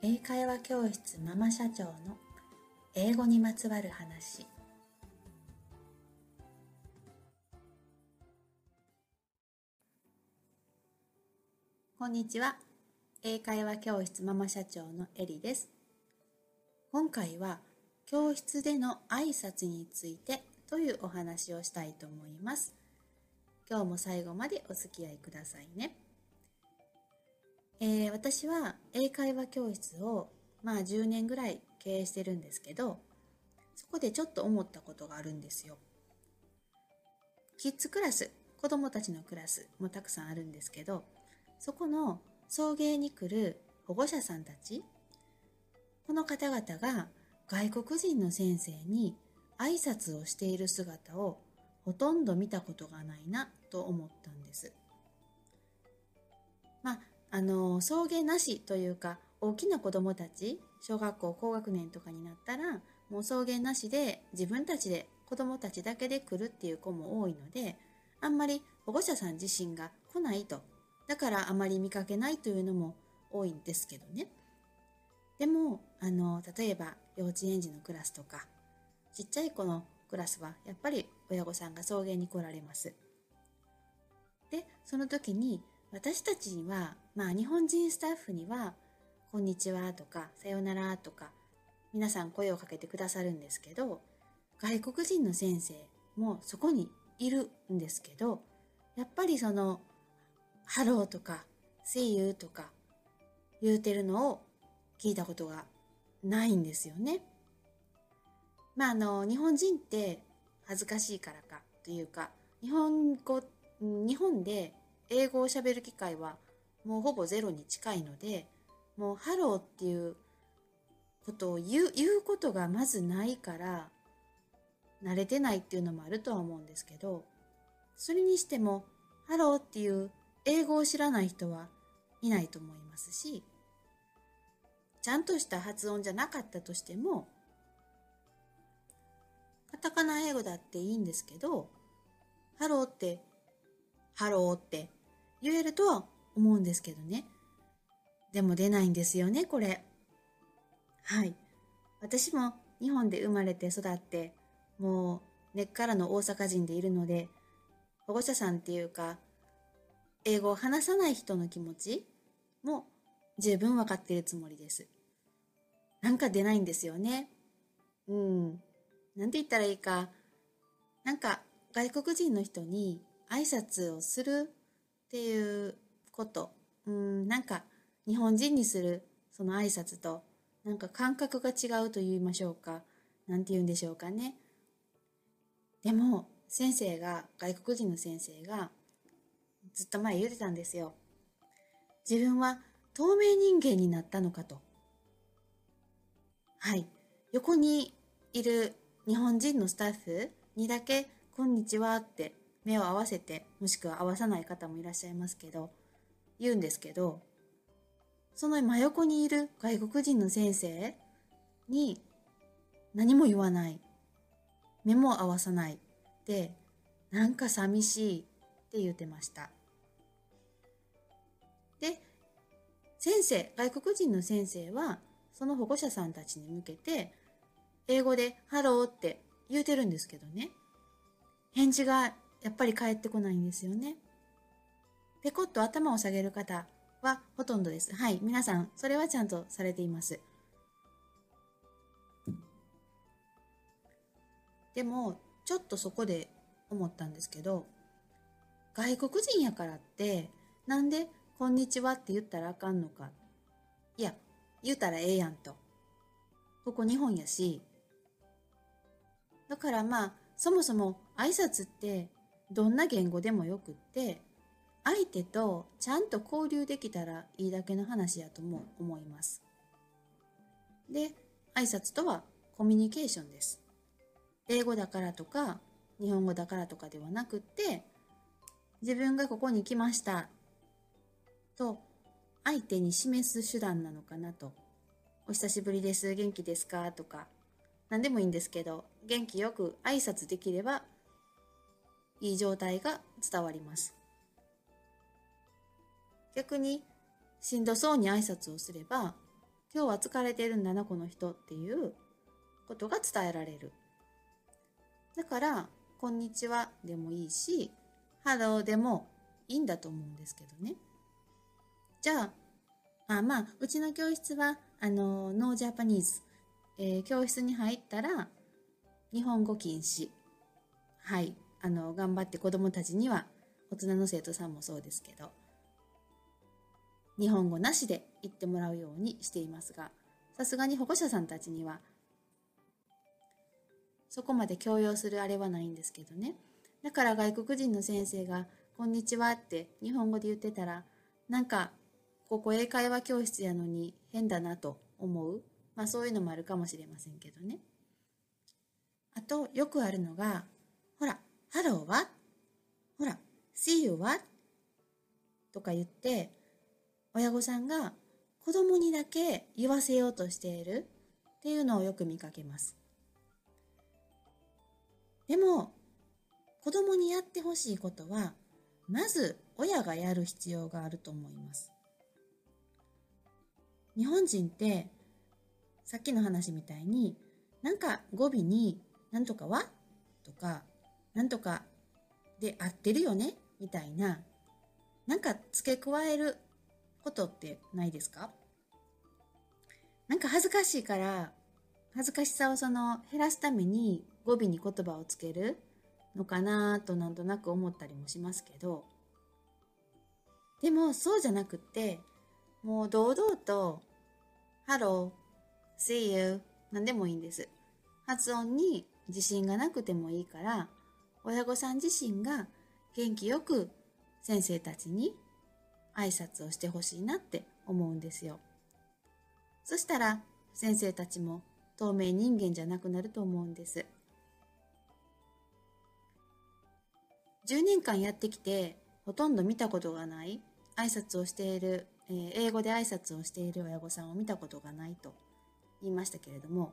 英会話教室ママ社長の英語にまつわる話。こんにちは。英会話教室ママ社長のエリです。今回は教室での挨拶についてというお話をしたいと思います。今日も最後までお付き合いくださいね。えー、私は英会話教室をまあ10年ぐらい経営してるんですけど、そこでちょっと思ったことがあるんですよ。キッズクラス、子供たちのクラスもたくさんあるんですけど、そこの送迎に来る保護者さんたち、この方々が外国人の先生に挨拶をしている姿をほとんど見たことがないなと思ったんです。あ、の、送迎なしというか、大きな子供たち、小学校高学年とかになったら、もう送迎なしで自分たちで子供たちだけで来るっていう子も多いので、あんまり保護者さん自身が来ないと。だからあまり見かけないというのも多いんですけどね。でも、あの、例えば幼稚園児のクラスとか、ちっちゃい子のクラスはやっぱり親御さんが送迎に来られます。で、その時に私たちには、まあ日本人スタッフには、こんにちはとか、さよならとか、皆さん声をかけてくださるんですけど、外国人の先生もそこにいるんですけど、やっぱりその、ハローとか、See you とか言うてるのを聞いたことがないんですよね。まああの、日本人って恥ずかしいからかというか、日本語、日本で英語を喋る機会はもうほぼゼロに近いので、もうハローっていうことを言う、言うことがまずないから、慣れてないっていうのもあるとは思うんですけど、それにしても、ハローっていう英語を知らない人はいないと思いますし、ちゃんとした発音じゃなかったとしても、カタカナ英語だっていいんですけど、ハローって、ハローって言えるとは思うんですけどね。でも出ないんですよね、これ。はい。私も日本で生まれて育って、もう根っからの大阪人でいるので、保護者さんっていうか、英語を話さない人の気持ちも十分わかっているつもりです。なんか出ないんですよね。うん。なんて言ったらいいか、なんか外国人の人に挨拶をするっていうこと、うん、なんか日本人にするその挨拶と、なんか感覚が違うと言いましょうか。なんて言うんでしょうかね。でも、先生が、外国人の先生が、ずっと前言ってたんですよ。自分は透明人間になったのかと。はい。横にいる日本人のスタッフにだけ、こんにちはって目を合わせて、もしくは合わさない方もいらっしゃいますけど、言うんですけど、その真横にいる外国人の先生に何も言わない。目も合わさない。で、なんか寂しいって言ってました。で、先生、外国人の先生は、その保護者さんたちに向けて、英語でハローって言うてるんですけどね。返事がやっぱり返ってこないんですよね。ペコッと頭を下げる方はほとんどです。はい。皆さん、それはちゃんとされています。でも、ちょっとそこで思ったんですけど、外国人やからって、なんで、こんにちはって言ったらあかんのか。いや、言うたらええやんと。ここ日本やし、だからまあ、そもそも挨拶ってどんな言語でもよくって、相手とちゃんと交流できたらいいだけの話やとも思います。で、挨拶とはコミュニケーションです。英語だからとか、日本語だからとかではなくって、自分がここに来ましたと相手に示す手段なのかなと。お久しぶりです。元気ですか？とか、何でもいいんですけど、元気よく挨拶できれば、いい状態が伝わります。逆に、しんどそうに挨拶をすれば、今日は疲れてるんだなこの人っていうことが伝えられる。だから「こんにちは」でもいいし「Hello」でもいいんだと思うんですけどね。じゃああまあうちの教室はあの No Japanese、えー、教室に入ったら日本語禁止。はい。あの頑張って子どもたちには大人の生徒さんもそうですけど日本語なしで言ってもらうようにしていますがさすがに保護者さんたちにはそこまで強要するあれはないんですけどね。だから外国人の先生が「こんにちは」って日本語で言ってたらなんかここ英会話教室やのに変だなと思う。まあそういうのもあるかもしれませんけどね。あとよくあるのがほら「Hello は?」ほら「See you は?」とか言って親御さんが子供にだけ言わせようとしているっていうのをよく見かけます。でも子供にやってほしいことはまず親がやる必要があると思います。日本人ってさっきの話みたいになんか語尾に「なんとかは?」とか「なんとかで合ってるよね?」みたいな。なんか付け加えることってないですか？なんか恥ずかしいから恥ずかしさをその減らすために語尾に言葉をつけるのかなとなんとなく思ったりもしますけど。でもそうじゃなくってもう堂々と「Hello」「See you」何でもいいんです。発音に自信がなくてもいいから親御さん自身が元気よく先生たちに挨拶をしてほしいなって思うんですよ。そしたら先生たちも透明人間じゃなくなると思うんです。10年間やってきてほとんど見たことがない挨拶をしている、えー、英語で挨拶をしている親御さんを見たことがないと言いましたけれども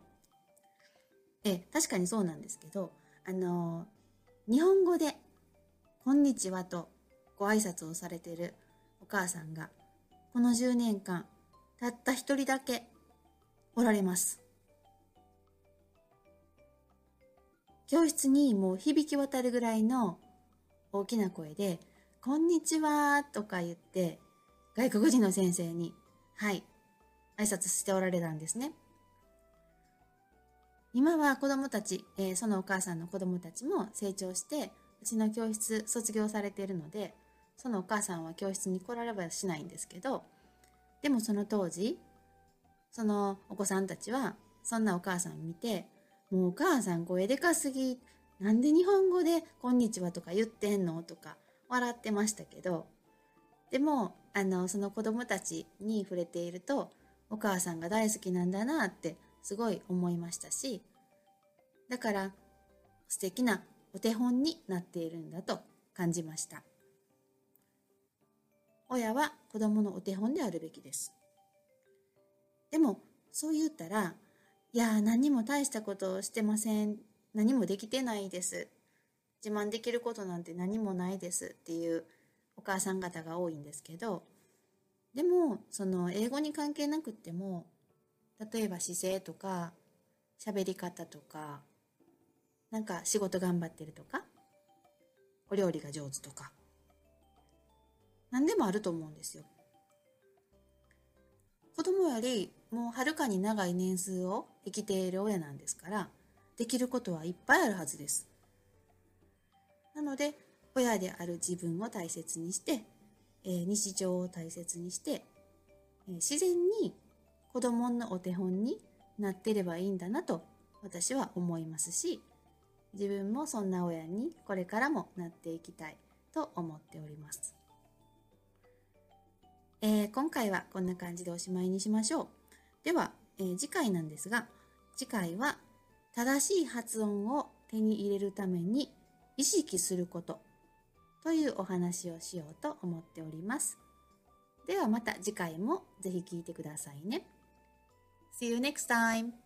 え確かにそうなんですけどあのー、日本語で「こんにちは」とご挨拶をされてるお母さんがこの10年間たった一人だけおられます。教室にもう響き渡るぐらいの大きな声で「こんにちは」とか言って外国人の先生にはい挨拶しておられたんですね。今は子供たち、えー、そのお母さんの子供たちも成長してうちの教室卒業されているのでそのお母さんは教室に来られはしないんですけどでもその当時そのお子さんたちはそんなお母さん見てもうお母さん声でかすぎなんで日本語で「こんにちは」とか言ってんのとか笑ってましたけどでもあのその子供たちに触れているとお母さんが大好きなんだなってすごい思いましたしだから素敵なお手本になっているんだと感じました。親は子供のお手本であるべきです。でも、そう言ったら、いや、何も大したことをしてません。何もできてないです。自慢できることなんて何もないですっていうお母さん方が多いんですけど、でも、その英語に関係なくっても、例えば姿勢とか、喋り方とか、なんか仕事頑張ってるとか、お料理が上手とか、何でもあると思うんですよ。子供よりもうはるかに長い年数を生きている親なんですからできることはいっぱいあるはずです。なので親である自分を大切にして、えー、日常を大切にして、えー、自然に子供のお手本になってればいいんだなと私は思いますし自分もそんな親にこれからもなっていきたいと思っております。えー、今回はこんな感じでおしまいにしましょう。では、えー、次回なんですが、次回は正しい発音を手に入れるために意識することというお話をしようと思っております。ではまた次回もぜひ聴いてくださいね。See you next time!